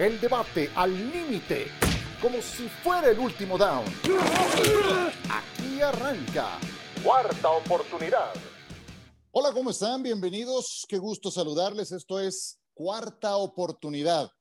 El debate al límite, como si fuera el último down. Aquí arranca. Cuarta oportunidad. Hola, ¿cómo están? Bienvenidos. Qué gusto saludarles. Esto es Cuarta oportunidad.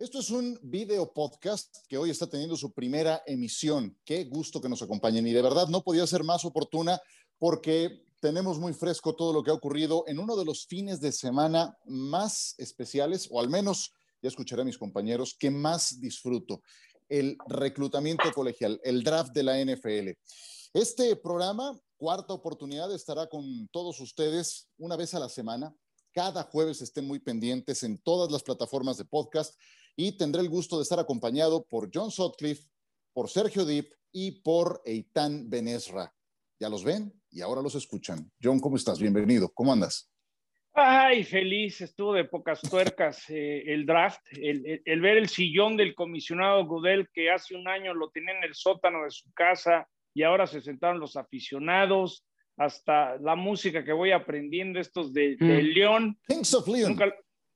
Esto es un video podcast que hoy está teniendo su primera emisión. Qué gusto que nos acompañen y de verdad no podía ser más oportuna porque tenemos muy fresco todo lo que ha ocurrido en uno de los fines de semana más especiales, o al menos, ya escucharé a mis compañeros, que más disfruto, el reclutamiento colegial, el draft de la NFL. Este programa, cuarta oportunidad, estará con todos ustedes una vez a la semana. Cada jueves estén muy pendientes en todas las plataformas de podcast y tendré el gusto de estar acompañado por John Sutcliffe, por Sergio Deep y por Eitan Benesra. ¿Ya los ven? y ahora los escuchan. John, ¿cómo estás? Bienvenido. ¿Cómo andas? Ay, feliz, estuvo de pocas tuercas eh, el draft, el, el, ver el sillón del comisionado Goodell que hace un año lo tenía en el sótano de su casa y ahora se sentaron los aficionados, hasta la música que voy aprendiendo, estos de, de mm. León. Kings of Leon. Nunca,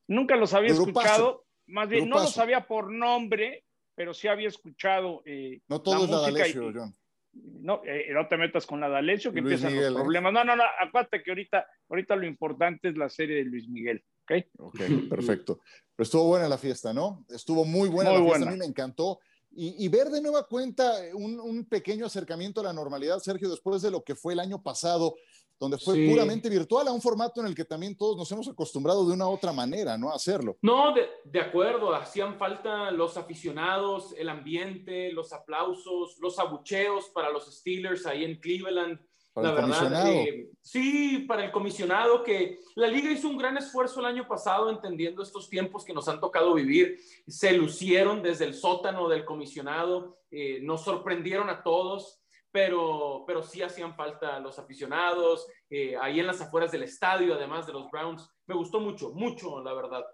nunca los había escuchado, más bien no los sabía por nombre, pero sí había escuchado. Eh, no todo la es la John no, eh, no te metas con la D'Alessio que empiezan los ¿eh? problemas. No, no, no, acuérdate que ahorita, ahorita lo importante es la serie de Luis Miguel, ¿ok? Ok, perfecto. Pero estuvo buena la fiesta, ¿no? Estuvo muy buena la fiesta, a mí me encantó. Y, ver de nueva cuenta un, un, pequeño acercamiento a la normalidad, Sergio, después de lo que fue el año pasado, donde fue puramente virtual, a un formato en el que también todos nos hemos acostumbrado de una otra manera, ¿no? A hacerlo. No, de, de, acuerdo, hacían falta los aficionados, el ambiente, los aplausos, los abucheos para los Steelers ahí en Cleveland. Para la el verdad, eh, sí, para el comisionado, que la liga hizo un gran esfuerzo el año pasado entendiendo estos tiempos que nos han tocado vivir. Se lucieron desde el sótano del comisionado, eh, nos sorprendieron a todos pero, pero sí hacían falta los aficionados, eh, ahí en las afueras del estadio, además de los Browns. Me gustó mucho, mucho, la verdad.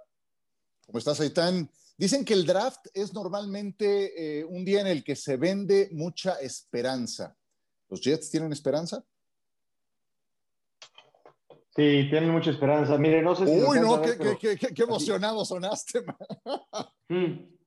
¿Cómo estás, Aitán? Dicen que el draft es normalmente eh, un día en el que se vende mucha esperanza. ¿Los Jets tienen esperanza? Sí, tienen mucha esperanza. Mire, no sé si. Uy, no, qué, qué, emocionado sonaste. mm.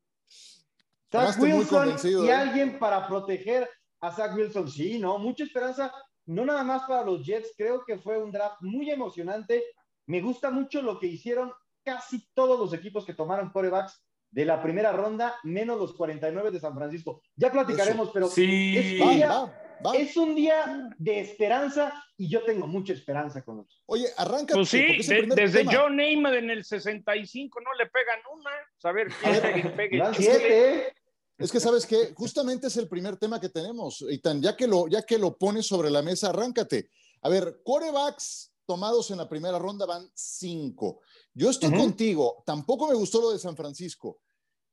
Wilson y ¿eh? alguien para proteger a Zach Wilson. Sí, ¿no? Mucha esperanza, no nada más para los Jets. Creo que fue un draft muy emocionante. Me gusta mucho lo que hicieron casi todos los equipos que tomaron corebacks de la primera ronda, menos los 49 de San Francisco. Ya platicaremos, pero sí. es, un día, es, un día, de esperanza y yo tengo mucha esperanza con ellos. Oye, arranca. Pues sí, desde John Neyman en el 65 no le pegan una. A ver quién pegue. Siete. Es que sabes que justamente es el primer tema que tenemos, Itan, ya que lo, ya que lo pones sobre la mesa, arráncate. A ver, corebacks tomados en la primera ronda van cinco. Yo estoy contigo, tampoco me gustó lo de San Francisco.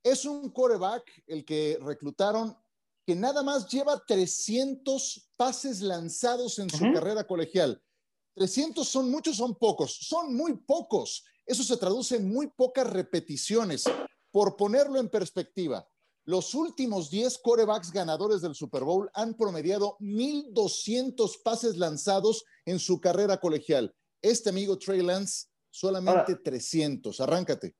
Es un coreback el que reclutaron que nada más lleva 300 pases lanzados en su carrera colegial. 300 son muchos, son pocos, son muy pocos. Eso se traduce en muy pocas repeticiones. Por ponerlo en perspectiva, los últimos 10 corebacks ganadores del Super Bowl han promediado 1.200 pases lanzados en su carrera colegial. Este amigo Trey Lance, solamente 300. Arráncate.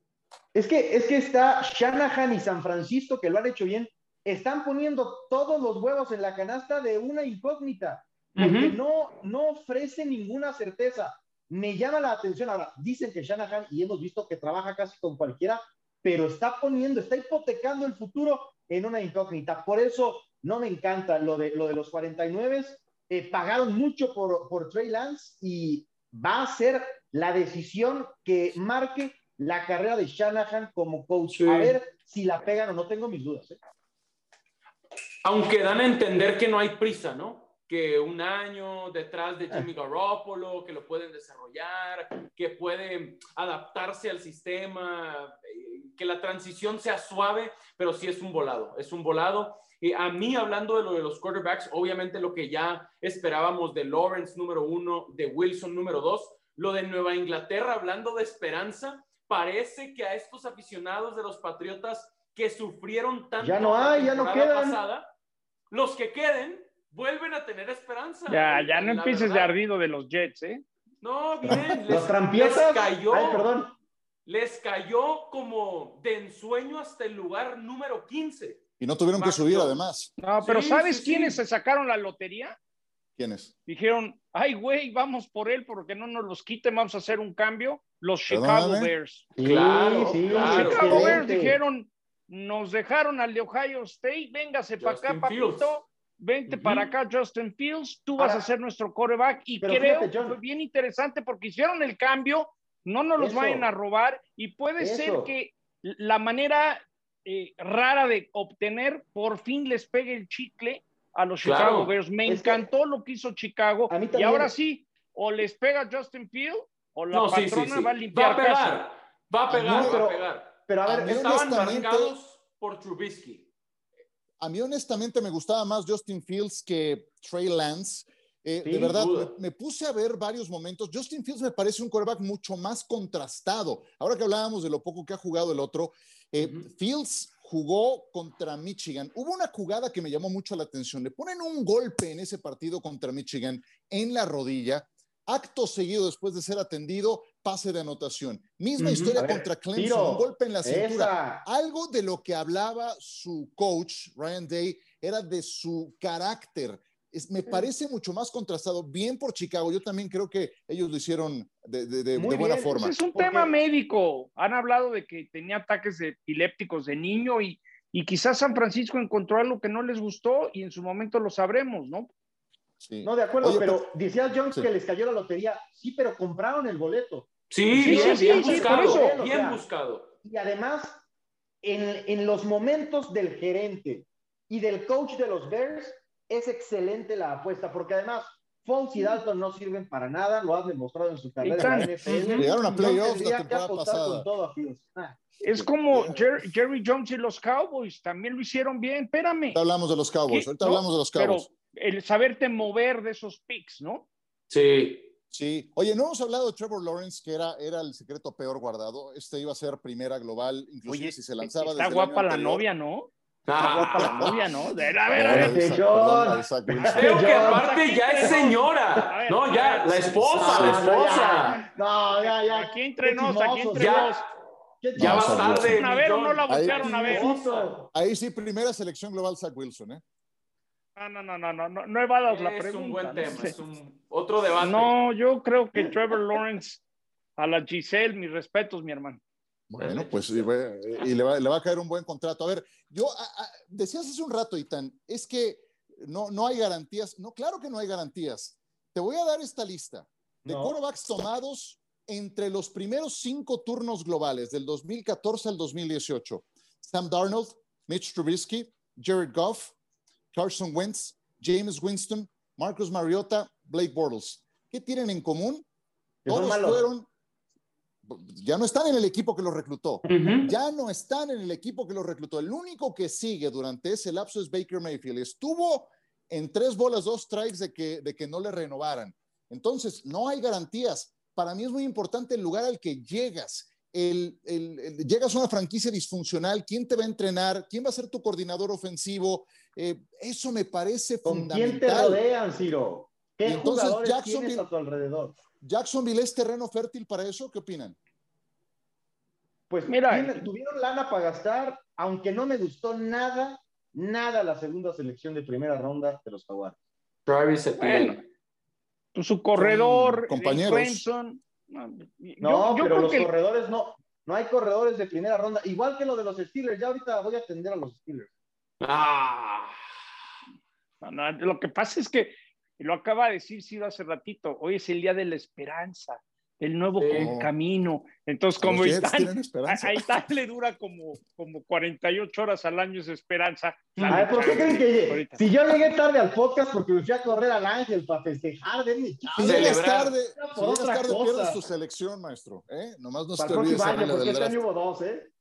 Es que, es que está Shanahan y San Francisco, que lo han hecho bien, están poniendo todos los huevos en la canasta de una incógnita, porque no, no ofrece ninguna certeza. Me llama la atención ahora, dicen que Shanahan, y hemos visto que trabaja casi con cualquiera, pero está poniendo, está hipotecando el futuro en una incógnita. Por eso no me encanta lo de, lo de los 49. Eh, pagaron mucho por, por Trey Lance y va a ser la decisión que marque la carrera de Shanahan como coach. A ver si la pegan o no, tengo mis dudas. ¿eh? Aunque dan a entender que no hay prisa, ¿no? Que un año detrás de Jimmy Garoppolo, que lo pueden desarrollar, que puede adaptarse al sistema, eh, que la transición sea suave, pero sí es un volado, es un volado. Y a mí, hablando de lo de los quarterbacks, obviamente lo que ya esperábamos de Lawrence número uno, de Wilson número dos, lo de Nueva Inglaterra, hablando de esperanza, parece que a estos aficionados de los Patriotas que sufrieron tanto ya no hay, ya no quedan. Pasada, los que queden vuelven a tener esperanza. Ya, ya no empieces de ardido de los Jets, ¿eh? No, bien. Les, los cayó. Ay, perdón. les cayó como de ensueño hasta el lugar número 15. Y no tuvieron que subir además. No, pero ¿sabes quiénes se sacaron la lotería? ¿Quiénes? Dijeron, ay, güey, vamos por él porque no nos los quiten, vamos a hacer un cambio. Los Chicago Bears. claro, sí, Los Chicago Bears dijeron, nos dejaron al de Ohio State, véngase para acá, papito, vente para acá, Justin Fields, tú vas a ser nuestro coreback. Y creo que fue bien interesante porque hicieron el cambio, no nos los vayan a robar y puede ser que la manera eh, rara de obtener por fin les pegue el chicle a los Chicago Bears. Me encantó lo que hizo Chicago. y ahora sí, o les pega Justin Field o la patrona va a limpiar va a pegar, Va a pegar, va a pegar. Pero a ver, estaban marcados por Trubisky. A mí honestamente me gustaba más Justin Fields que Trey Lance. Eh, de verdad, me, puse a ver varios momentos. Justin Fields me parece un quarterback mucho más contrastado. Ahora que hablábamos de lo poco que ha jugado el otro, eh, Fields jugó contra Michigan. Hubo una jugada que me llamó mucho la atención. Le ponen un golpe en ese partido contra Michigan en la rodilla. Acto seguido, después de ser atendido, pase de anotación. Misma historia contra Clemson, un golpe en la cintura. Algo de lo que hablaba su coach, Ryan Day, era de su carácter me parece mucho más contrastado. Bien por Chicago, yo también creo que ellos lo hicieron de, buena forma. Es un tema médico. Han hablado de que tenía ataques epilépticos de niño y, y quizás San Francisco encontró algo que no les gustó y en su momento lo sabremos, ¿no? No, de acuerdo, pero, decía Jones que les cayó la lotería. Sí, pero compraron el boleto. Sí, bien, bien buscado. bien buscado. Y además, en, en los momentos del gerente y del coach de los Bears, es excelente la apuesta, porque además Foles y Dalton no sirven para nada, lo han demostrado en su carrera en NFL. Llegaron a playoffs la temporada pasada. Ah, es como Jerry, Jones y los Cowboys, también lo hicieron bien, espérame. Ahorita hablamos de los Cowboys, ahorita hablamos de los Cowboys. Pero el saberte mover de esos picks, ¿no? Sí. Sí, oye, no hemos hablado de Trevor Lawrence, que era, era el secreto peor guardado. Este iba a ser primera global, inclusive si se lanzaba. Está guapa la novia, ¿no? Ah, para la novia, ¿no? A ver, a ver, a ver. Creo que aparte ya es señora. No, ya, la esposa, la esposa. No, ya, ya. Aquí entre nos, aquí entre nos. Ya va tarde. A ver, no la buscaron a ver. Ahí sí, primera selección global, Zach Wilson, ¿eh? No, no, no, no, no, no, no evadas la pregunta. Es un buen tema, es un otro debate. No, yo creo que Trevor Lawrence, a la Giselle, mis respetos, mi hermano. Bueno, pues y, le, va, a caer un buen contrato. A ver, yo decías hace un rato, Itan, es que no, no hay garantías. No, claro que no hay garantías. Te voy a dar esta lista de quarterbacks tomados entre los primeros cinco turnos globales del 2014 al 2018. Sam Darnold, Mitch Trubisky, Jared Goff, Carson Wentz, James Winston, Marcus Mariota, Blake Bortles. ¿Qué tienen en común? Todos fueron ya no están en el equipo que los reclutó. Ya no están en el equipo que los reclutó. El único que sigue durante ese lapso es Baker Mayfield. Estuvo en tres bolas, dos strikes de que, de que no le renovaran. Entonces, no hay garantías. Para mí es muy importante el lugar al que llegas. El, llegas a una franquicia disfuncional, ¿quién te va a entrenar? ¿Quién va a ser tu coordinador ofensivo? Eh, eso me parece ¿Con fundamental. ¿Quién te rodean, Ciro? ¿Qué entonces, jugadores tienes a tu alrededor? ¿Jacksonville es terreno fértil para eso? ¿Qué opinan? Pues mira, tuvieron lana para gastar, aunque no me gustó nada, nada la segunda selección de primera ronda de los Jaguares. Travis bueno, pues su corredor, compañeros. no, pero los corredores no, no hay corredores de primera ronda, igual que lo de los Steelers. Ya ahorita voy a atender a los Steelers. Ah. lo que pasa es que y lo acaba de decir Ciro hace ratito, hoy es el día de la esperanza, el nuevo camino. Entonces, como están, ahí está, le dura como, como 48 horas al año esa esperanza. A ver, ¿por qué creen que si yo llegué tarde al podcast porque me fui a correr al ángel para festejar, denme Si llegas tarde, si llegas tarde pierdes tu selección, maestro. ¿eh? Nomás no se te olvides. Porque este año hubo dos, ¿eh?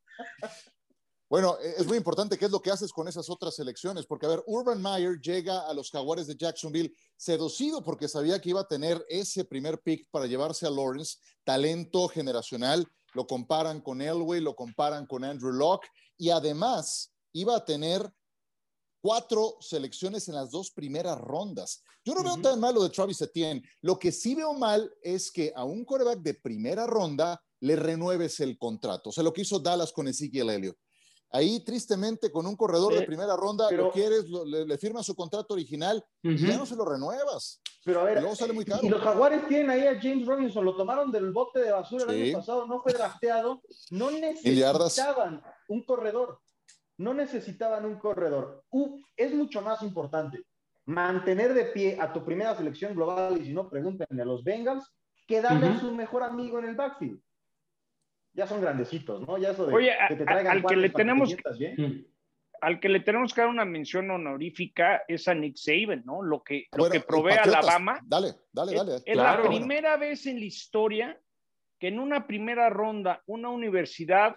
Bueno, e, es muy importante qué es lo que haces con esas otras selecciones, porque a ver, Urban Meyer llega a los Jaguares de Jacksonville seducido porque sabía que iba a tener ese primer pick para llevarse a Lawrence, talento generacional, lo comparan con Elway, lo comparan con Andrew Locke y además iba a tener cuatro selecciones en las dos primeras rondas. Yo no veo tan malo de Travis Etienne. Lo que sí veo mal es que a un quarterback de primera ronda le renueves el contrato. O sea, lo que hizo Dallas con Ezekiel Elliott. Ahí, tristemente, con un corredor de primera ronda, lo quieres, le, firmas su contrato original y ya no se lo renuevas. Pero a ver, luego sale muy caro. y los Jaguares tienen ahí a James Robinson, lo tomaron del bote de basura el año pasado, no fue drafteado, no necesitaban un corredor, no necesitaban un corredor. es mucho más importante mantener de pie a tu primera selección global, y si no, pregúntenle a los Bengals, que darle a su mejor amigo en el backfield ya son grandecitos, ¿no? Ya eso de Oye, que te traigan al que le tenemos mm. al que le tenemos que dar una mención honorífica es a Nick Saban, ¿no? Lo que, lo que provee Alabama. Dale, dale, dale. Es, la primera vez en la historia que en una primera ronda una universidad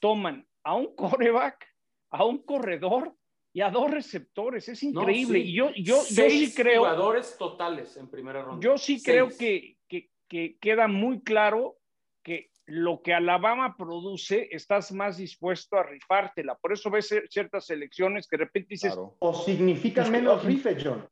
toman a un coreback, a un corredor y a dos receptores. Es increíble. Y yo, yo, yo sí creo. jugadores totales en primera ronda. Yo sí creo que, que, que queda muy claro que lo que Alabama produce, estás más dispuesto a rifártela. Por eso ves ciertas selecciones que de repente dices... O significan menos rifes, John.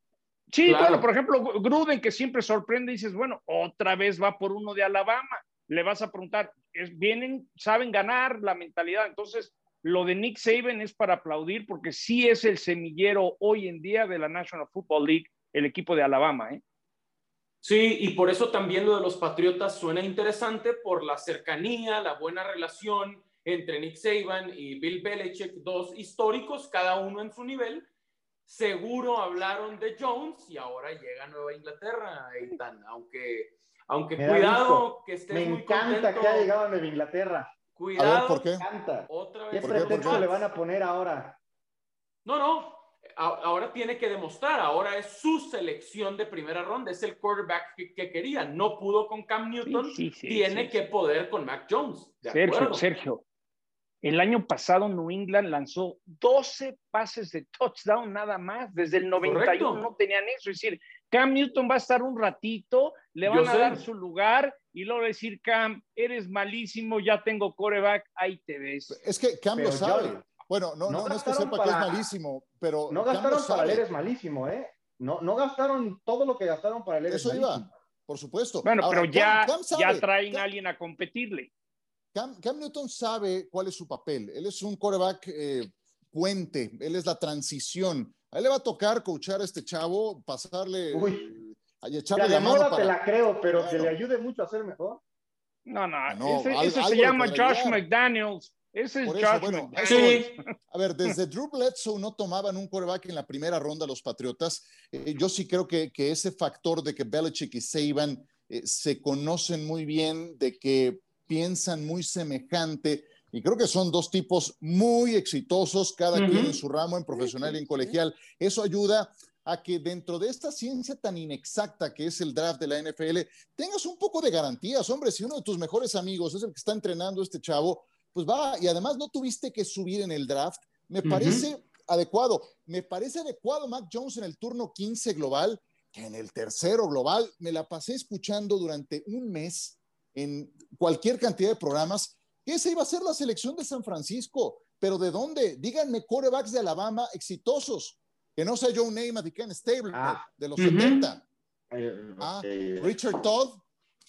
Sí, bueno, por ejemplo, Gruden, que siempre sorprende, dices, bueno, otra vez va por uno de Alabama. Le vas a preguntar, es, vienen, saben ganar la mentalidad. Entonces, lo de Nick Saban es para aplaudir porque sí es el semillero hoy en día de la National Football League, el equipo de Alabama. ¿eh? Sí, y por eso también lo de los Patriotas suena interesante por la cercanía, la buena relación entre Nick Saban y Bill Belichick, dos históricos, cada uno en su nivel. Seguro hablaron de Jones y ahora llega a Nueva Inglaterra, Eitan, aunque, aunque cuidado que esté Me encanta que ha llegado a Nueva Inglaterra. Cuidado. ¿por qué? Me encanta. Otra vez. ¿Qué pretexto le van a poner ahora? No, no, ahora tiene que demostrar, ahora es su selección de primera ronda, es el quarterback que, quería, no pudo con Cam Newton, tiene que poder con Mac Jones. Sergio, Sergio, el año pasado New England lanzó 12 pases de touchdown nada más, desde el 91 no tenían eso, es decir, Cam Newton va a estar un ratito, le van a dar su lugar y luego decir, Cam, eres malísimo, ya tengo quarterback, ahí te ves. Es que Cam lo sabe. Bueno, no, no, es que sepa que es malísimo, pero. No gastaron para leer es malísimo, ¿eh? No, no gastaron todo lo que gastaron para leer. Eso iba, por supuesto. Bueno, pero ya, ya traen a alguien a competirle. Cam, Newton sabe cuál es su papel. Él es un quarterback eh, puente, él es la transición. A él le va a tocar coachar a este chavo, pasarle. Uy. Y echarle la, mano para... te la creo, pero que le ayude mucho a ser mejor. No, no, ah, ese, se llama Josh McDaniels. Ese es bueno, A ver, desde Drew Bledsoe no tomaban un quarterback en la primera ronda los Patriotas. Eh, yo sí creo que, que, ese factor de que Belichick y Saban eh, se conocen muy bien, de que piensan muy semejante, y creo que son dos tipos muy exitosos, cada quien en su ramo, en profesional y en colegial. Eso ayuda a que dentro de esta ciencia tan inexacta que es el draft de la NFL, tengas un poco de garantías. Hombre, si uno de tus mejores amigos es el que está entrenando a este chavo, pues va, y además no tuviste que subir en el draft, me parece adecuado. Me parece adecuado Mac Jones en el turno 15 global, que en el tercero global me la pasé escuchando durante un mes en cualquier cantidad de programas, que esa iba a ser la selección de San Francisco. Pero ¿de dónde? Díganme quarterbacks de Alabama exitosos. Que no sea Joe Namath y Ken Stabler ah. de los 70. ah, Richard Todd.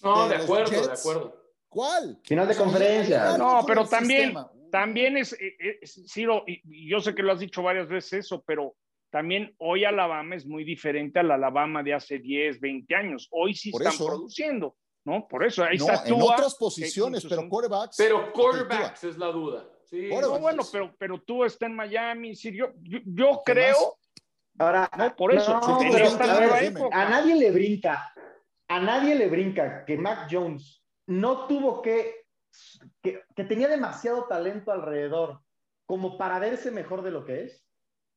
No, de, acuerdo, de acuerdo. ¿Cuál? Final de conferencia. No, pero también, también es, eh, eh, Ciro, y yo sé que lo has dicho varias veces eso, pero también hoy Alabama es muy diferente al Alabama de hace 10, 20 años. Hoy sí están produciendo, ¿no? Por eso ahí está En otras posiciones, pero quarterbacks. Pero quarterbacks es la duda. Sí. bueno, pero, pero tú estás en Miami, yo, yo, creo. Ahora, no, por eso. a nadie le brinca, a nadie le brinca que Mac Jones no tuvo que, que, tenía demasiado talento alrededor como para verse mejor de lo que es.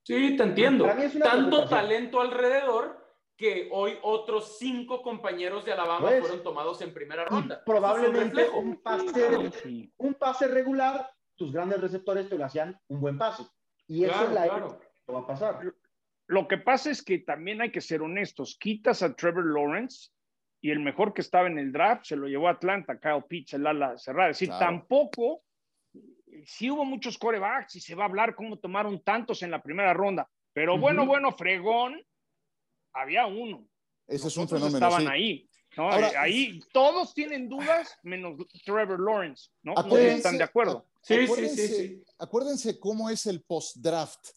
Sí, te entiendo. Tanto talento alrededor que hoy otros cinco compañeros de Alabama pues, fueron tomados en primera ronda. Probablemente un, pase, un pase regular, tus grandes receptores te lo hacían un buen pase. Y eso es la que va a pasar. Lo que pasa es que también hay que ser honestos. Quitas a Trevor Lawrence y el mejor que estaba en el draft se lo llevó a Atlanta, Kyle Pitts, el ala cerrada. Es decir, tampoco, sí hubo muchos corebacks y se va a hablar cómo tomaron tantos en la primera ronda, pero bueno, bueno, fregón, había uno. Ese es un fenómeno. Estaban ahí. ahí todos tienen dudas menos Trevor Lawrence, ¿no? están de acuerdo. Sí, sí, sí, Acuérdense cómo es el post-draft.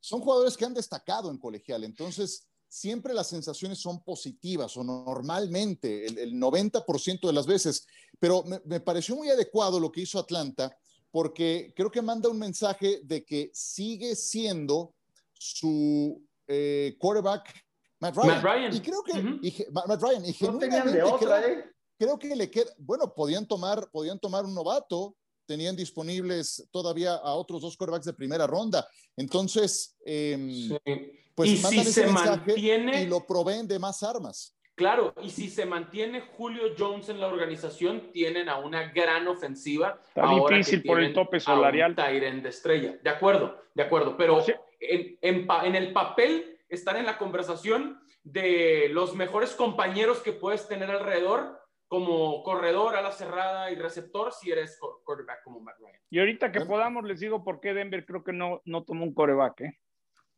Son jugadores que han destacado en colegial, entonces siempre las sensaciones son positivas o normalmente el, 90% de las veces, pero me, pareció muy adecuado lo que hizo Atlanta porque creo que manda un mensaje de que sigue siendo su eh, quarterback Matt Ryan. Y creo que Matt Ryan, y ¿eh? creo, que le queda, bueno, podían tomar, podían tomar un novato, tenían disponibles todavía a otros dos quarterbacks de primera ronda. Entonces, em, pues ¿Y si se mantiene... y lo proveen de más armas. Claro, y si se mantiene Julio Jones en la organización, tienen a una gran ofensiva. Está difícil por el tope salarial. A de estrella. De acuerdo, de acuerdo. Pero en, en, el papel están en la conversación de los mejores compañeros que puedes tener alrededor como corredor, a la cerrada y receptor si eres quarterback como Matt Ryan. Y ahorita que podamos les digo por qué Denver creo que no, no tomó un quarterback. ¿eh?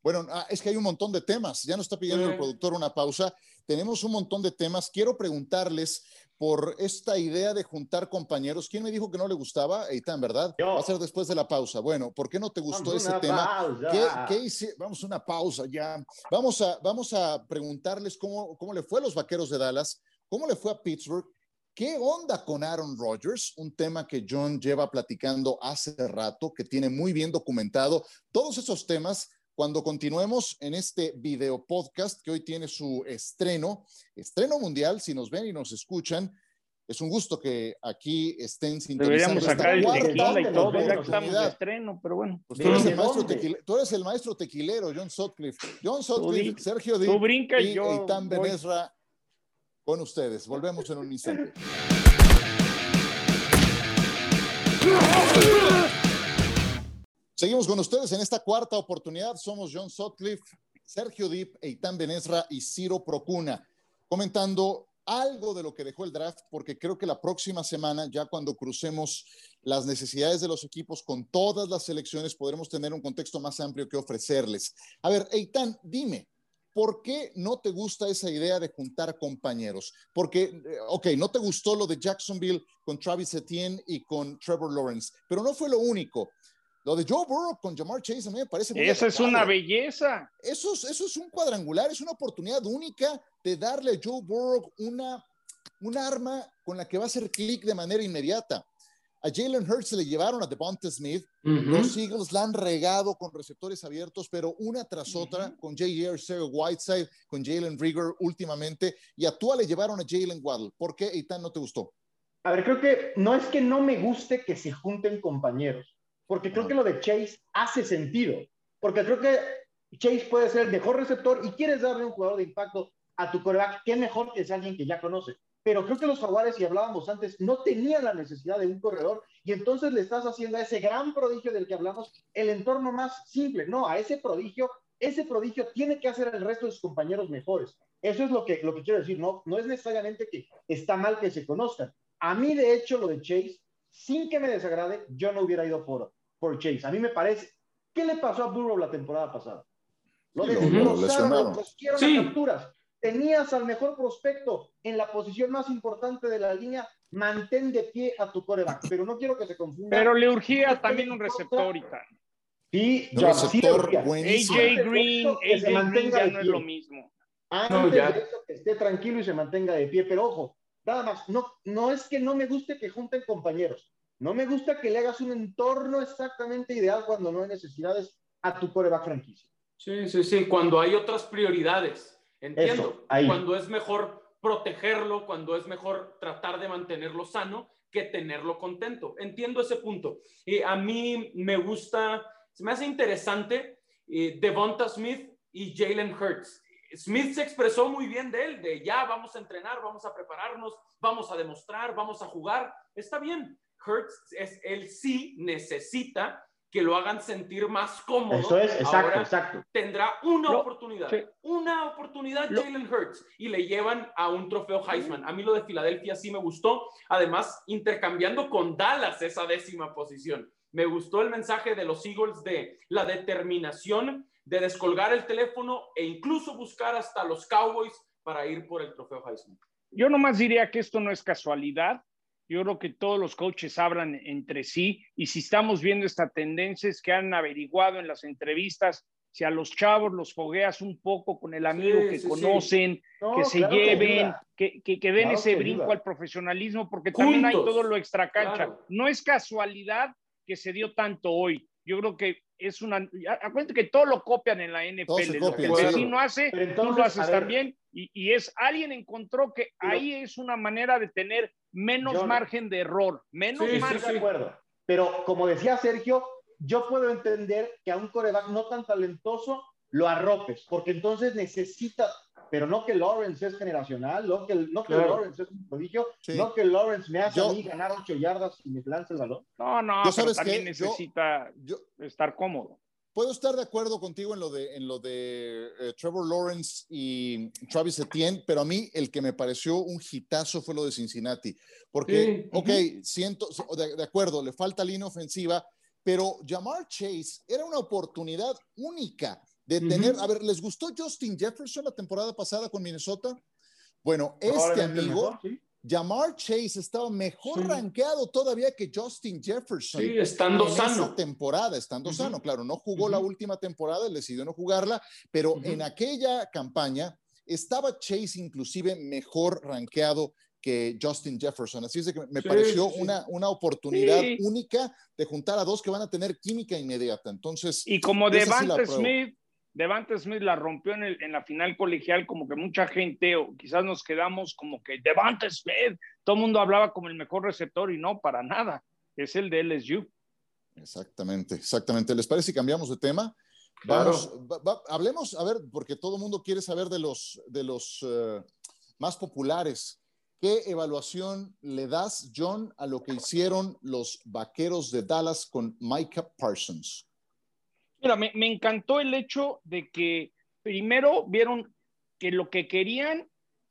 Bueno, ah, es que hay un montón de temas. Ya nos está pidiendo el productor una pausa. Tenemos un montón de temas. Quiero preguntarles por esta idea de juntar compañeros. ¿Quién me dijo que no le gustaba? Eitan, ¿verdad? Va a ser después de la pausa. Bueno, ¿por qué no te gustó ese tema? ¿Qué, hice? Vamos a una pausa ya. Vamos a, vamos a preguntarles cómo, cómo le fue a los Vaqueros de Dallas, cómo le fue a Pittsburgh, ¿Qué onda con Aaron Rodgers? Un tema que John lleva platicando hace rato, que tiene muy bien documentado. Todos esos temas cuando continuemos en este video podcast que hoy tiene su estreno, estreno mundial, si nos ven y nos escuchan, es un gusto que aquí estén sintonizando. Deberíamos sacar el tequila y todo, ya que estamos de estreno, pero bueno. Pues tú, eres el maestro tequilero, John Sutcliffe. John Sutcliffe, Sergio Díaz y, y Eitan Benesra con ustedes. Volvemos en un instante. Seguimos con ustedes en esta cuarta oportunidad. Somos John Sutcliffe, Sergio Dip, Eitan Benesra y Ciro Procuna, comentando algo de lo que dejó el draft, porque creo que la próxima semana, ya cuando crucemos las necesidades de los equipos con todas las selecciones, podremos tener un contexto más amplio que ofrecerles. A ver, Eitan, dime, ¿por qué no te gusta esa idea de juntar compañeros? Porque, eh, ok, no te gustó lo de Jacksonville con Travis Etienne y con Trevor Lawrence, pero no fue lo único. Lo de Joe Burrow con Jamar Chase a mí me parece muy Esa es una belleza. Eso es, eso es un cuadrangular, es una oportunidad única de darle a Joe Burrow una, un arma con la que va a hacer clic de manera inmediata. A Jalen Hurts le llevaron a Devonta Smith. Los Eagles la han regado con receptores abiertos, pero una tras otra, con J.R. Whiteside, con Jalen Rieger últimamente, y a Tua le llevaron a Jalen Waddle. ¿Por qué, Eitan, no te gustó? A ver, creo que no es que no me guste que se junten compañeros porque creo que lo de Chase hace sentido, porque creo que Chase puede ser el mejor receptor y quieres darle un jugador de impacto a tu coreback, qué mejor que es alguien que ya conoce. Pero creo que los jaguares, y hablábamos antes, no tenían la necesidad de un corredor y entonces le estás haciendo a ese gran prodigio del que hablamos el entorno más simple. No, a ese prodigio, ese prodigio tiene que hacer el resto de sus compañeros mejores. Eso es lo que, lo que quiero decir. No, no es necesariamente que está mal que se conozcan. A mí, de hecho, lo de Chase sin que me desagrade, yo no hubiera ido por, por Chase. A mí me parece, ¿qué le pasó a Burrow la temporada pasada? Lo destrozaron, lo, lo sí. capturas. Tenías al mejor prospecto en la posición más importante de la línea, mantén de pie a tu coreback, pero no quiero que se confunda. Pero le urgía también un receptor y tal. Sí, ya, receptor AJ Green, AJ Green ya no es lo mismo. Antes de eso, que esté tranquilo y se mantenga de pie, pero ojo, Nada más, no, no es que no me guste que junten compañeros. No me gusta que le hagas un entorno exactamente ideal cuando no hay necesidades a tu coreback franquicia. Sí, sí, sí. Cuando hay otras prioridades. Entiendo. cuando es mejor protegerlo, cuando es mejor tratar de mantenerlo sano que tenerlo contento. Entiendo ese punto. Y a mí me gusta, se me hace interesante eh, Devonta Smith y Jalen Hurts. Smith se expresó muy bien de él, de ya vamos a entrenar, vamos a prepararnos, vamos a demostrar, vamos a jugar. Está bien. Hurts, es, él sí necesita que lo hagan sentir más cómodo. Eso es, exacto, exacto. Tendrá una oportunidad, una oportunidad Jalen Hurts y le llevan a un trofeo Heisman. A mí lo de Filadelfia sí me gustó, además intercambiando con Dallas esa décima posición. Me gustó el mensaje de los Eagles de la determinación de descolgar el teléfono e incluso buscar hasta los Cowboys para ir por el trofeo Heisman. Yo nomás diría que esto no es casualidad. Yo creo que todos los coaches hablan entre sí y si estamos viendo esta tendencia es que han averiguado en las entrevistas si a los chavos los fogueas un poco con el amigo que conocen, que se lleven, que, que, den ese brinco al profesionalismo, porque también hay todo lo extracancha. No es casualidad que se dio tanto hoy. Yo creo que es una. Acuérdate que todo lo copian en la NFL. Lo que el vecino hace, tú lo haces también. Y, y, es alguien encontró que ahí es una manera de tener menos margen de error, menos margen. de acuerdo. Pero como decía Sergio, yo puedo entender que a un coreback no tan talentoso lo arropes, porque entonces necesita, pero no que Lawrence es generacional, no que, no que Lawrence es un prodigio, no que Lawrence me hace a mí ganar ocho yardas y me lanza el balón. No, no, pero también necesita estar cómodo. Puedo estar de acuerdo contigo en lo de, en lo de eh, Trevor Lawrence y Travis Etienne, pero a mí el que me pareció un hitazo fue lo de Cincinnati. Porque, ok, siento, de, de, acuerdo, le falta línea ofensiva, pero Jamar Chase era una oportunidad única de tener, a ver, ¿les gustó Justin Jefferson la temporada pasada con Minnesota? Bueno, este amigo, Jamar Chase estaba mejor rankeado todavía que Justin Jefferson. Sí, estando en sano. Esa temporada, estando sano, claro, no jugó la última temporada, decidió no jugarla, pero en aquella campaña estaba Chase inclusive mejor rankeado que Justin Jefferson. Así es que me pareció Una, una oportunidad única de juntar a dos que van a tener química inmediata. Entonces, y como Devante Smith, Devante Smith la rompió en, el, en, la final colegial, como que mucha gente, o quizás nos quedamos como que Devante Smith, todo el mundo hablaba como el mejor receptor y no, para nada, es el de LSU. Exactamente, exactamente. ¿Les parece si cambiamos de tema? Vamos, hablemos, a ver, porque todo el mundo quiere saber de los, de los uh, más populares. ¿Qué evaluación le das, John, a lo que hicieron los vaqueros de Dallas con Micah Parsons? Mira, me, encantó el hecho de que primero vieron que lo que querían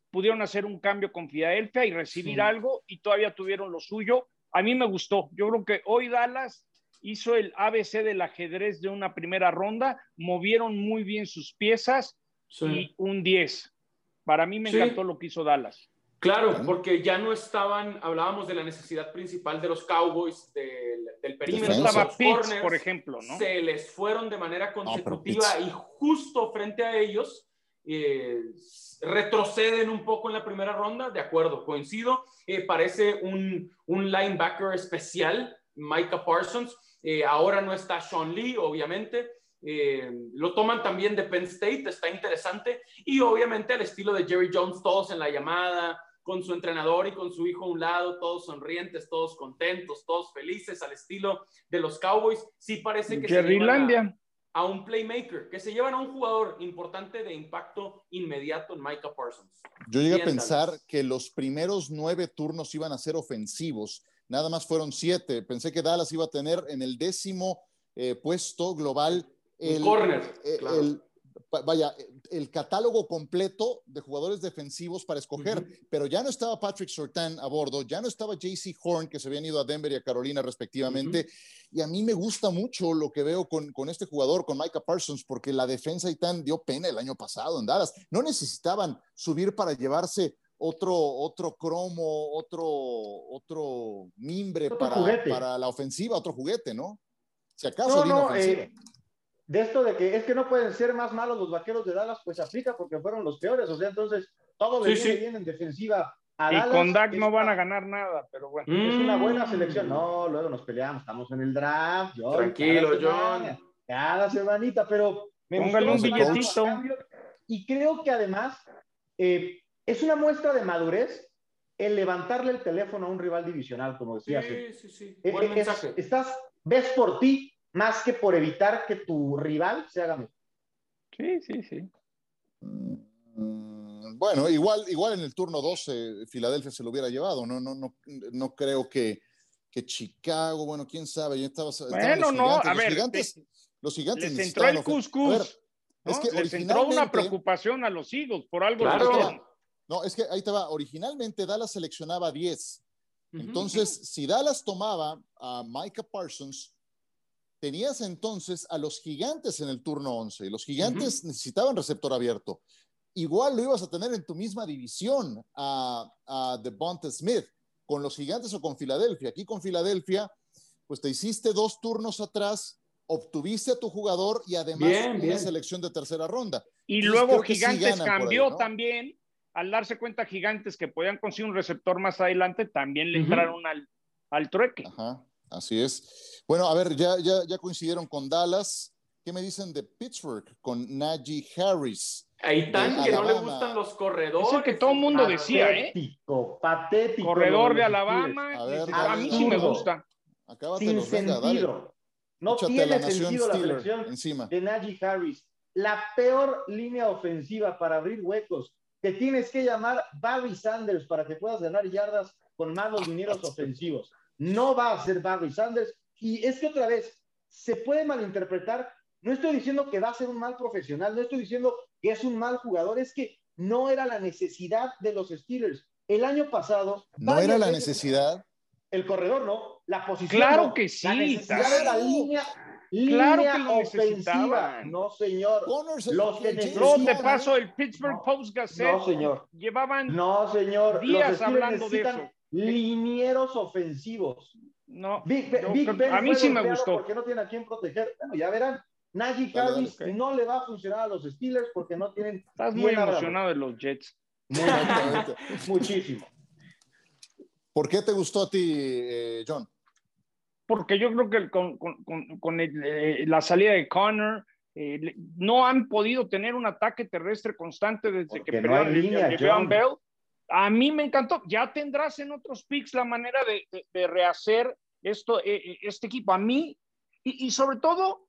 pudieron hacer un cambio con Filadelfia y recibir algo y todavía tuvieron lo suyo. A mí me gustó. Yo creo que hoy Dallas hizo el ABC del ajedrez de una primera ronda, movieron muy bien sus piezas y un 10. Para mí me encantó lo que hizo Dallas. Claro, porque ya no estaban, hablábamos de la necesidad principal de los Cowboys del, del perímetro. estaba Pitts, por ejemplo, ¿no? Se les fueron de manera consecutiva y justo frente a ellos eh, retroceden un poco en la primera ronda, de acuerdo, coincido. Eh, parece un, un, linebacker especial, Micah Parsons. Eh, ahora no está Sean Lee, obviamente. lo toman también de Penn State, está interesante. Y obviamente al estilo de Jerry Jones, todos en la llamada, con su entrenador y con su hijo a un lado, todos sonrientes, todos contentos, todos felices, al estilo de los Cowboys. Sí parece que se llevan a, un playmaker, que se llevan a un jugador importante de impacto inmediato en Micah Parsons. Yo llegué a pensar que los primeros nueve turnos iban a ser ofensivos, nada más fueron siete. Pensé que Dallas iba a tener en el décimo eh, puesto global el, corner, eh, el, vaya, el catálogo completo de jugadores defensivos para escoger, pero ya no estaba Patrick Sortan a bordo, ya no estaba JC Horn, que se habían ido a Denver y a Carolina respectivamente, y a mí me gusta mucho lo que veo con, con este jugador, con Micah Parsons, porque la defensa y tan dio pena el año pasado en Dallas. No necesitaban subir para llevarse otro, otro cromo, otro, otro mimbre para, para la ofensiva, otro juguete, ¿no? Si acaso, no, no, eh, de esto de que es que no pueden ser más malos los vaqueros de Dallas, pues aplica porque fueron los peores. O sea, entonces todo le viene bien en defensiva. A y con Dak no van a ganar nada, pero bueno. Es una buena selección. No, luego nos peleamos, estamos en el draft. Tranquilo, John. cada semanita, pero me Póngale un billetito. Y creo que además eh, es una muestra de madurez el levantarle el teléfono a un rival divisional, como decías. Sí, sí, sí. Eh, Buen mensaje. estás, ves por ti, más que por evitar que tu rival se haga mejor. Sí, sí, sí. Mm, bueno, igual, igual en el turno 12 Filadelfia se lo hubiera llevado, no, no, no, no creo que, que Chicago, bueno, quién sabe, ya estaba, bueno, no, a ver, gigantes, los gigantes les entró el cuscús, es que les entró una preocupación a los Eagles por algo. Claro. No, es que ahí te va, originalmente Dallas seleccionaba 10, entonces si Dallas tomaba a Micah Parsons, tenías entonces a los gigantes en el turno 11 y los gigantes necesitaban receptor abierto. igual lo ibas a tener en tu misma división a, a Devonta Smith, con los gigantes o con Filadelfia. Aquí con Filadelfia, pues te hiciste dos turnos atrás, obtuviste a tu jugador y además una selección de tercera ronda. Y luego Gigantes cambió también, al darse cuenta Gigantes que podían conseguir un receptor más adelante, también le entraron al, al trueque. Ajá, así es. Bueno, a ver, ya, ya, ya coincidieron con Dallas. ¿Qué me dicen de Pittsburgh con Najee Harris? Ahí tan que no le gustan los corredores. Es el que todo el mundo decía, ¿eh? Patético. Corredor de Alabama. A, mí sí me gusta. Sin sentido. No tiene sentido la selección encima. de Najee Harris. La peor línea ofensiva para abrir huecos que tienes que llamar Barry Sanders para que puedas ganar yardas con malos dineros ofensivos. No va a ser Barry Sanders. Y es que otra vez, se puede malinterpretar no estoy diciendo que va a ser un mal profesional, no estoy diciendo que es un mal jugador, es que no era la necesidad de los Steelers. El año pasado. No era la necesidad. El corredor no, la posición. Claro que sí. La necesidad de la línea. Claro que lo ofensiva. No, señor. Los que necesitan... te paso el Pittsburgh Post Gazette. No, señor. Llevaban no, señor. días hablando de eso. Linieros ofensivos. No, a mí sí me gustó. Porque no tiene a quién proteger. Bueno, ya verán. Najee Harris no le va a funcionar a los Steelers porque no tienen. Estás muy emocionado de los Jets. Muchísimo. ¿Por qué te gustó a ti, eh, John? Porque yo creo que con, con, eh, la salida de Connor eh, no han podido tener un ataque terrestre constante desde que no línea, Bell. A mí me encantó. Ya tendrás en otros picks la manera de, rehacer esto, este equipo. A mí, y, sobre todo,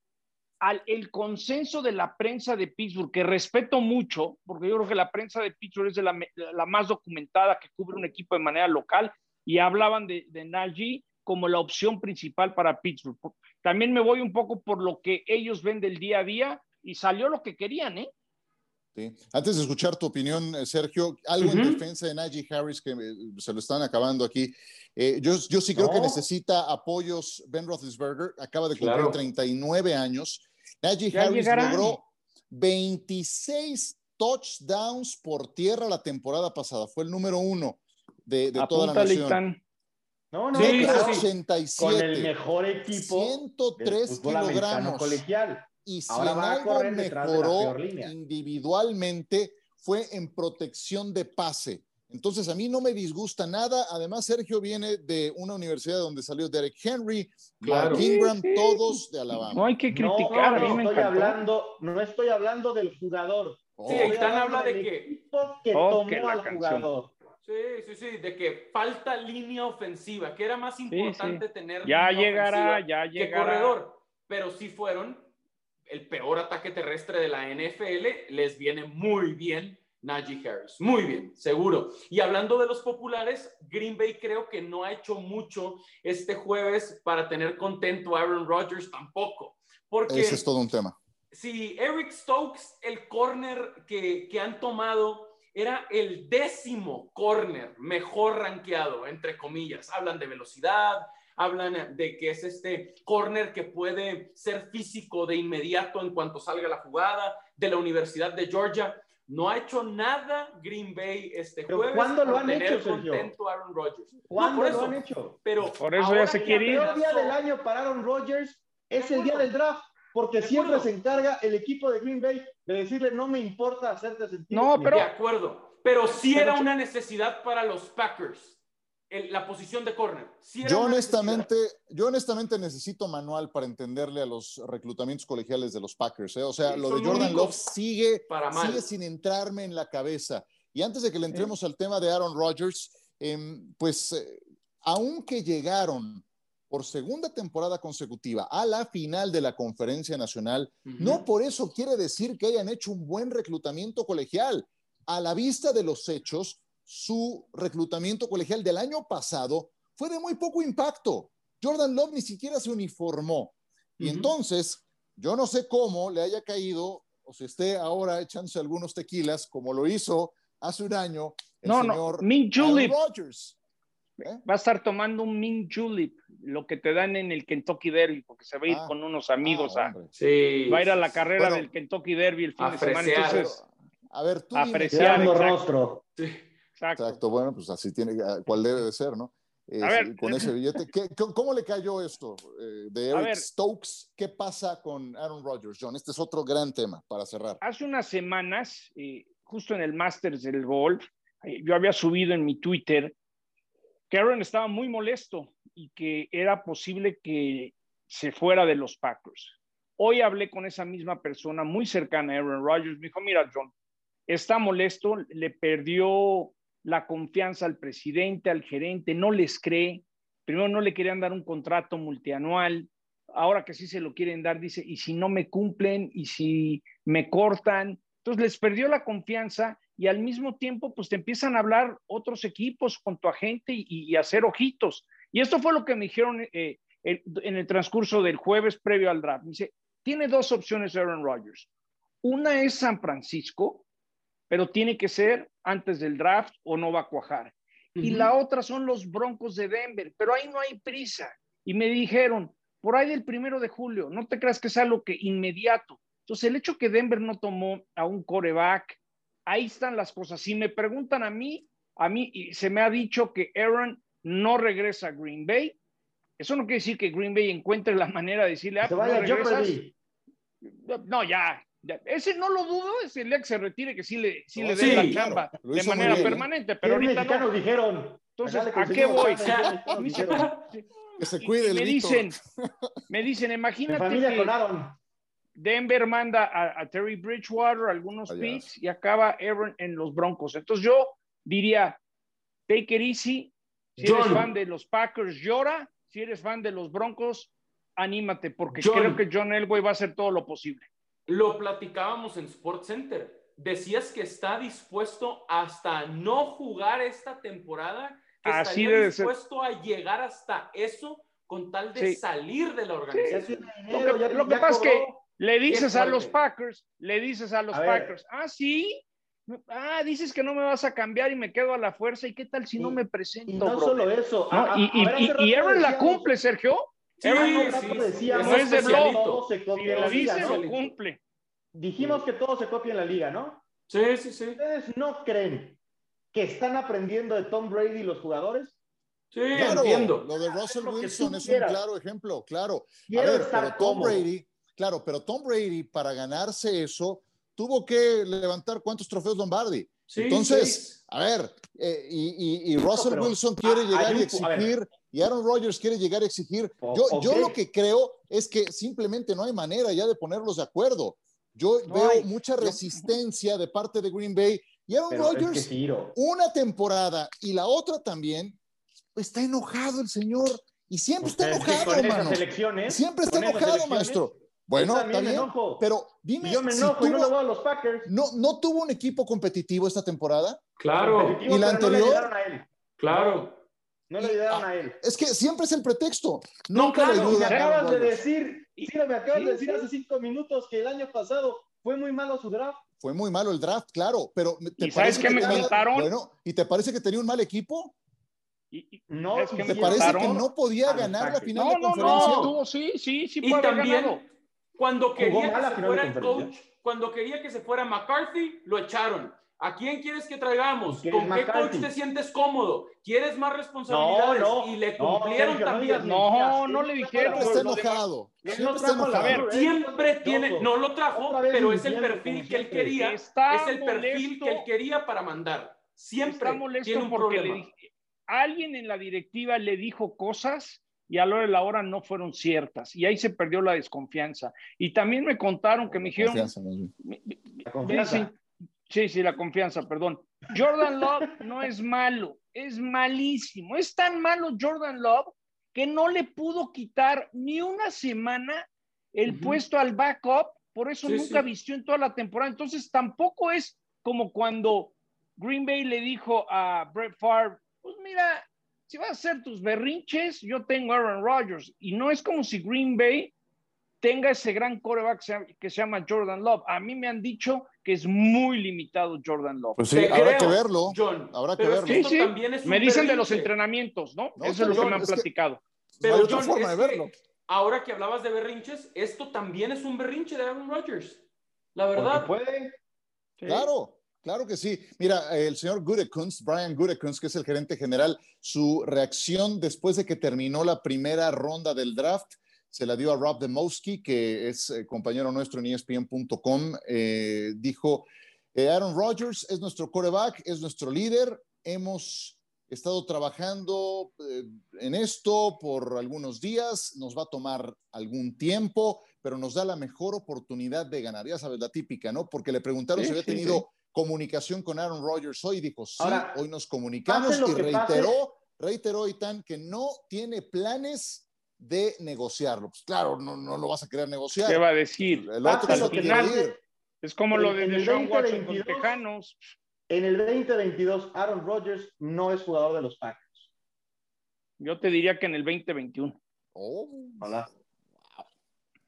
el consenso de la prensa de Pittsburgh, que respeto mucho, porque yo creo que la prensa de Pittsburgh es la, más documentada que cubre un equipo de manera local, y hablaban de, de como la opción principal para Pittsburgh. También me voy un poco por lo que ellos ven del día a día, y salió lo que querían, ¿eh? Sí. Antes de escuchar tu opinión, eh, Sergio, algo en defensa de Najee Harris que eh, se lo están acabando aquí. Eh, yo, yo sí creo que necesita apoyos Ben Roethlisberger, acaba de cumplir 39 años Najee Harris logró 26 touchdowns por tierra la temporada pasada. Fue el número uno de, toda la nación. No, no, sí, 87. Con el mejor equipo 103 kilogramos. Colegial. Y si en algo mejoró individualmente fue en protección de pase. Entonces, a mí no me disgusta nada. Además, Sergio viene de una universidad donde salió Derek Henry, Mark Ingram, todos de Alabama. No hay que criticar. No, estoy hablando, no estoy hablando del jugador. Sí, están habla de que, que tomó al jugador. Sí, sí, sí, de que falta línea ofensiva, que era más importante tener ya llegará, ya llegará. que corredor, pero sí fueron el peor ataque terrestre de la NFL, les viene muy bien Najee Harris. Muy bien, seguro. Y hablando de los populares, Green Bay creo que no ha hecho mucho este jueves para tener contento a Aaron Rodgers tampoco. Porque Ese es todo un tema. Si Eric Stokes, el corner que, que han tomado, era el décimo corner mejor rankeado, entre comillas. Hablan de velocidad, hablan de que es este corner que puede ser físico de inmediato en cuanto salga la jugada, de la Universidad de Georgia. No ha hecho nada Green Bay este jueves. ¿Cuándo lo han hecho, contento Aaron Rodgers. ¿Cuándo lo han hecho? Pero por eso ya se quiere ir. El día del año para Aaron Rodgers es el día del draft, porque siempre se encarga el equipo de Green Bay de decirle no me importa hacerte sentir. No, pero de acuerdo. Pero sí era una necesidad para los Packers la posición de corner. yo, honestamente, yo honestamente necesito manual para entenderle a los reclutamientos colegiales de los Packers. ¿eh? O sea, lo de Jordan Love sigue, sigue sin entrarme en la cabeza. Y antes de que le entremos al tema de Aaron Rodgers, em, pues eh, aunque llegaron por segunda temporada consecutiva a la final de la conferencia nacional, no por eso quiere decir que hayan hecho un buen reclutamiento colegial. A la vista de los hechos, su reclutamiento colegial del año pasado fue de muy poco impacto. Jordan Love ni siquiera se uniformó. Y entonces, yo no sé cómo le haya caído o si esté ahora echándose algunos tequilas, como lo hizo hace un año el no, señor no. Rogers. ¿Eh? Va a estar tomando un Mint Julep, lo que te dan en el Kentucky Derby, porque se va a ir ah. con unos amigos ah, a. Sí, va a ir a la carrera del Kentucky Derby el fin de semana. Entonces, A ver, tú apreciar el rostro. Sí. Exacto. Bueno, pues así tiene, cuál debe de ser, ¿no? a ver, con ese billete. ¿Cómo le cayó esto eh, de Eric Stokes? ¿Qué pasa con Aaron Rodgers, John? Este es otro gran tema para cerrar. Hace unas semanas, eh, justo en el Masters del Golf, eh, yo había subido en mi Twitter Aaron estaba muy molesto y que era posible que se fuera de los Packers. Hoy hablé con esa misma persona muy cercana a Aaron Rodgers. Me dijo, mira, John, está molesto, le perdió la confianza al presidente, al gerente, no les cree. Primero no le querían dar un contrato multianual, ahora que sí se lo quieren dar, dice, y si no me cumplen, y si me cortan, entonces les perdió la confianza y al mismo tiempo pues te empiezan a hablar otros equipos con tu agente y, hacer ojitos. Y esto fue lo que me dijeron eh, en el transcurso del jueves previo al draft. dice, tiene dos opciones Aaron Rodgers. Una es San Francisco, pero tiene que ser antes del draft o no va a cuajar. Y la otra son los Broncos de Denver, pero ahí no hay prisa. Y me dijeron, por ahí del primero de julio, no te creas que es algo que inmediato. Entonces, el hecho que Denver no tomó a un coreback, ahí están las cosas. Si me preguntan a mí, a mí se me ha dicho que Aaron no regresa a Green Bay. Eso no quiere decir que Green Bay encuentre la manera de decirle, ah, no, no, ya, ese no lo dudo, es el que se retire, que sí le, sí le den la chamba de manera permanente, pero ahorita no. dijeron. Entonces, ¿a qué voy? que se cuide el me dicen, me dicen, imagínate que Denver manda a, Terry Bridgewater algunos picks y acaba Aaron en los Broncos. Entonces yo diría, take it easy. Si eres fan de los Packers, llora. Si eres fan de los Broncos, anímate, porque creo que John Elway va a hacer todo lo posible. Lo platicábamos en Sports Center. Decías que está dispuesto hasta no jugar esta temporada, que Así estaría dispuesto a llegar hasta eso con tal de salir de la organización. Lo que, pasa es que le dices a los Packers, le dices a los Packers, ah, sí, ah, dices que no me vas a cambiar y me quedo a la fuerza, ¿y qué tal si no me presento? Y no solo eso. y, y, y, Aaron la cumple, Sergio. Sí, sí, no es de blog. Se copia la liga, ¿no? cumple. Dijimos que todo se copia en la liga, ¿no? Sí, sí, sí. ¿Ustedes no creen que están aprendiendo de Tom Brady los jugadores? Sí, entiendo. Lo de Russell Wilson es un claro ejemplo, claro. a ver, pero Tom Brady, claro, pero Tom Brady para ganarse eso tuvo que levantar cuántos trofeos Lombardi. Entonces, a ver, eh, y, Russell Wilson quiere llegar y exigir y Aaron Rodgers quiere llegar a exigir. Yo, yo lo que creo es que simplemente no hay manera ya de ponerlos de acuerdo. Yo veo mucha resistencia de parte de Green Bay y Aaron Rodgers, una temporada y la otra también, está enojado el señor y siempre está enojado, hermano. Siempre está enojado, maestro. Bueno, también, pero dime. Yo me enojo y no lo voy a los Packers. No, ¿No tuvo un equipo competitivo esta temporada? Claro. ¿Y la anterior? Claro. No le ayudaron a él. Es que siempre es el pretexto. Nunca le ayudan. Me acabas de decir, sí, me acabas de decir hace cinco minutos que el año pasado fue muy malo su draft. Fue muy malo el draft, claro, pero ¿te ¿Y sabes qué me contaron? Bueno, ¿y te parece que tenía un mal equipo? no, ¿te parece que no podía ganar la final de conferencia? No, sí, sí, sí, y también cuando quería que se fuera el coach, cuando quería que se fuera McCarthy, lo echaron. ¿A quién quieres que traigamos? ¿Con qué coach te sientes cómodo? ¿Quieres más responsabilidades? y le cumplieron también. No, no, le dijeron. Siempre está enojado. Siempre está enojado. Siempre tiene, no lo trajo, pero es el perfil que él quería. es el perfil que él quería para mandar. Siempre tiene un problema. alguien en la directiva le dijo cosas y a la hora de la hora no fueron ciertas. Y ahí se perdió la desconfianza. Y también me contaron que me dijeron, Sí, sí, la confianza, perdón. Jordan Love no es malo, es malísimo. Es tan malo Jordan Love que no le pudo quitar ni una semana el puesto al backup, por eso nunca vistió en toda la temporada. Entonces tampoco es como cuando Green Bay le dijo a Brett Favre, pues mira, si vas a hacer tus berrinches, yo tengo Aaron Rodgers. Y no es como si Green Bay tenga ese gran coreback que se llama Jordan Love. A mí me han dicho que es muy limitado Jordan Love. Pues sí, habrá que verlo. John, habrá que verlo. Sí, sí. me dicen de los entrenamientos, ¿no? Eso es lo que me han platicado. Pero John, forma de verlo. ahora que hablabas de berrinches, esto también es un berrinche de Aaron Rodgers. La verdad. puede. Claro. Claro que sí. Mira, el señor Gudekunst, Brian Gudekunst, que es el gerente general, su reacción después de que terminó la primera ronda del draft, se la dio a Rob Demowski, que es eh, compañero nuestro en ESPN.com. Eh, dijo, eh, Aaron Rodgers es nuestro quarterback, es nuestro líder. Hemos estado trabajando en esto por algunos días, nos va a tomar algún tiempo, pero nos da la mejor oportunidad de ganar. Ya sabes, la típica, ¿no? Porque le preguntaron si había tenido comunicación con Aaron Rodgers hoy, dijo, sí, hoy nos comunicamos y reiteró, reiteró Itán que no tiene planes de negociarlo. Pues claro, no, no lo vas a querer negociar. ¿Qué va a decir? El otro final, es como lo de Sean Watson con Tejanos. En el 2022, Aaron Rodgers no es jugador de los Packers. Yo te diría que en el 2021. Oh, Hola.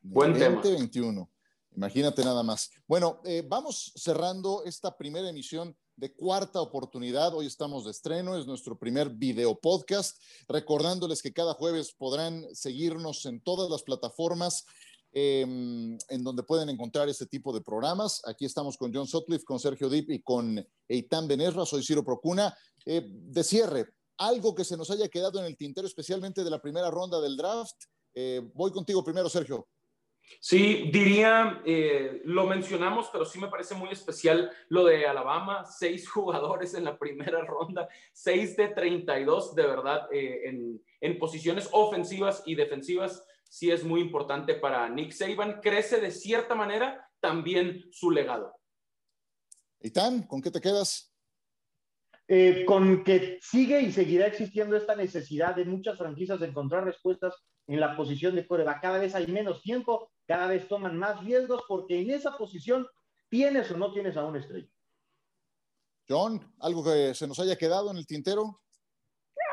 Buen 2021. Imagínate nada más. Bueno, eh, vamos cerrando esta primera emisión de cuarta oportunidad. Hoy estamos de estreno, es nuestro primer video podcast. Recordándoles que cada jueves podrán seguirnos en todas las plataformas em, en donde pueden encontrar este tipo de programas. Aquí estamos con John Sutcliffe, con Sergio Dip y con Eitan Benesra. Soy Ciro Procuna. Eh, de cierre, algo que se nos haya quedado en el tintero, especialmente de la primera ronda del draft. Eh, voy contigo primero, Sergio. Sí, diría, eh, lo mencionamos, pero sí me parece muy especial lo de Alabama, seis jugadores en la primera ronda, seis de 32, de verdad, eh, en, en, posiciones ofensivas y defensivas, sí es muy importante para Nick Saban. Crece de cierta manera también su legado. Itán, ¿con qué te quedas? Eh, con que sigue y seguirá existiendo esta necesidad de muchas franquicias de encontrar respuestas en la posición de coreback. Cada vez hay menos tiempo, cada vez toman más riesgos porque en esa posición tienes o no tienes a un estrella. John, ¿algo que se nos haya quedado en el tintero?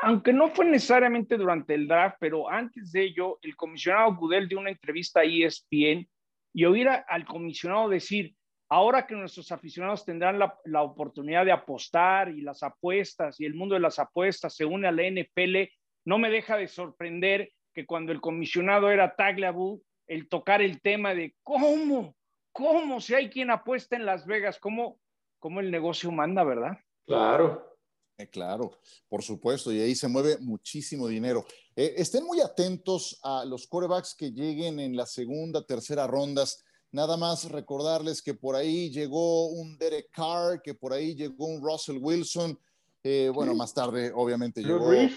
Aunque no fue necesariamente durante el draft, pero antes de ello, el comisionado Gudel dio una entrevista a ESPN y oír al comisionado decir, ahora que nuestros aficionados tendrán la, la, oportunidad de apostar y las apuestas y el mundo de las apuestas se une a la NFL, no me deja de sorprender que cuando el comisionado era Tagliabue, el tocar el tema de cómo, cómo, si hay quien apuesta en Las Vegas, cómo, cómo el negocio manda, ¿verdad? Claro. Eh, claro, por supuesto, y ahí se mueve muchísimo dinero. Eh, estén muy atentos a los quarterbacks que lleguen en la segunda, tercera rondas. Nada más recordarles que por ahí llegó un Derek Carr, que por ahí llegó un Russell Wilson. Eh, bueno, más tarde, obviamente, llegó. Eh,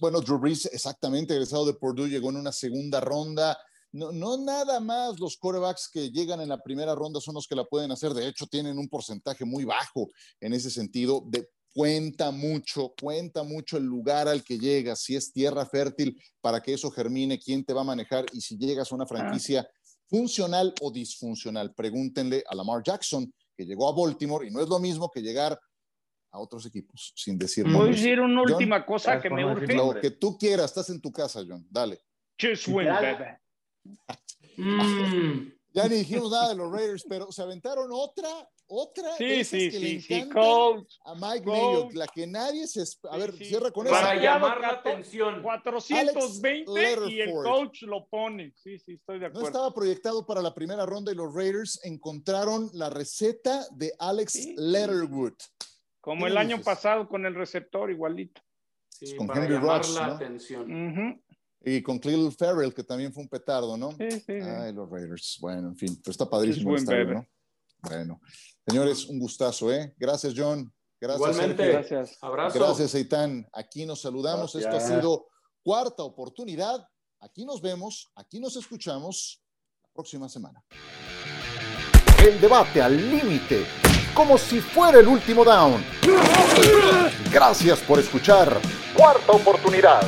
bueno, Drew Brees, exactamente, egresado de Purdue, llegó en una segunda ronda. No, no nada más los quarterbacks que llegan en la primera ronda son los que la pueden hacer. De hecho, tienen un porcentaje muy bajo en ese sentido. De, cuenta mucho, cuenta mucho el lugar al que llegas, si es tierra fértil para que eso germine, quién te va a manejar y si llegas a una franquicia funcional o disfuncional. Pregúntenle a Lamar Jackson, que llegó a Baltimore y no es lo mismo que llegar a otros equipos, sin decir Voy a decir una última cosa que me urge. Lo que tú quieras, estás en tu casa, John. Dale. Just win, baby. Mm. Ya ni dijimos nada de los Raiders, pero se aventaron otra, otra sí, sí, que sí, le sí, coach, a Mike Mayock, la que nadie se... A ver, Sí, sí. cierra con Para esa. llamar la atención. 420 y el coach lo pone. Sí, sí, estoy de No acuerdo. estaba proyectado para la primera ronda y los Raiders encontraron la receta de Alex Sí. Letterwood. Como ¿Qué el año dices? pasado con el receptor, igualito. Sí, con para Henry llamar Rocks, la ¿no? atención. Ujú. Y con Clelin Farrell, que también fue un petardo, ¿no? Sí, sí, sí. Ay, los Raiders. Bueno, en fin, pero está padrísimo win, estadio, baby. ¿no? Bueno, señores, un gustazo, ¿eh? Gracias, John. Gracias, Igualmente. Sergio. Gracias. Abrazo. Gracias, Eitan. Aquí nos saludamos. Esto ha Gracias. sido cuarta oportunidad. Aquí nos vemos, aquí nos escuchamos la próxima semana. El debate al límite, como si fuera el último down. Gracias por escuchar Cuarta Oportunidad.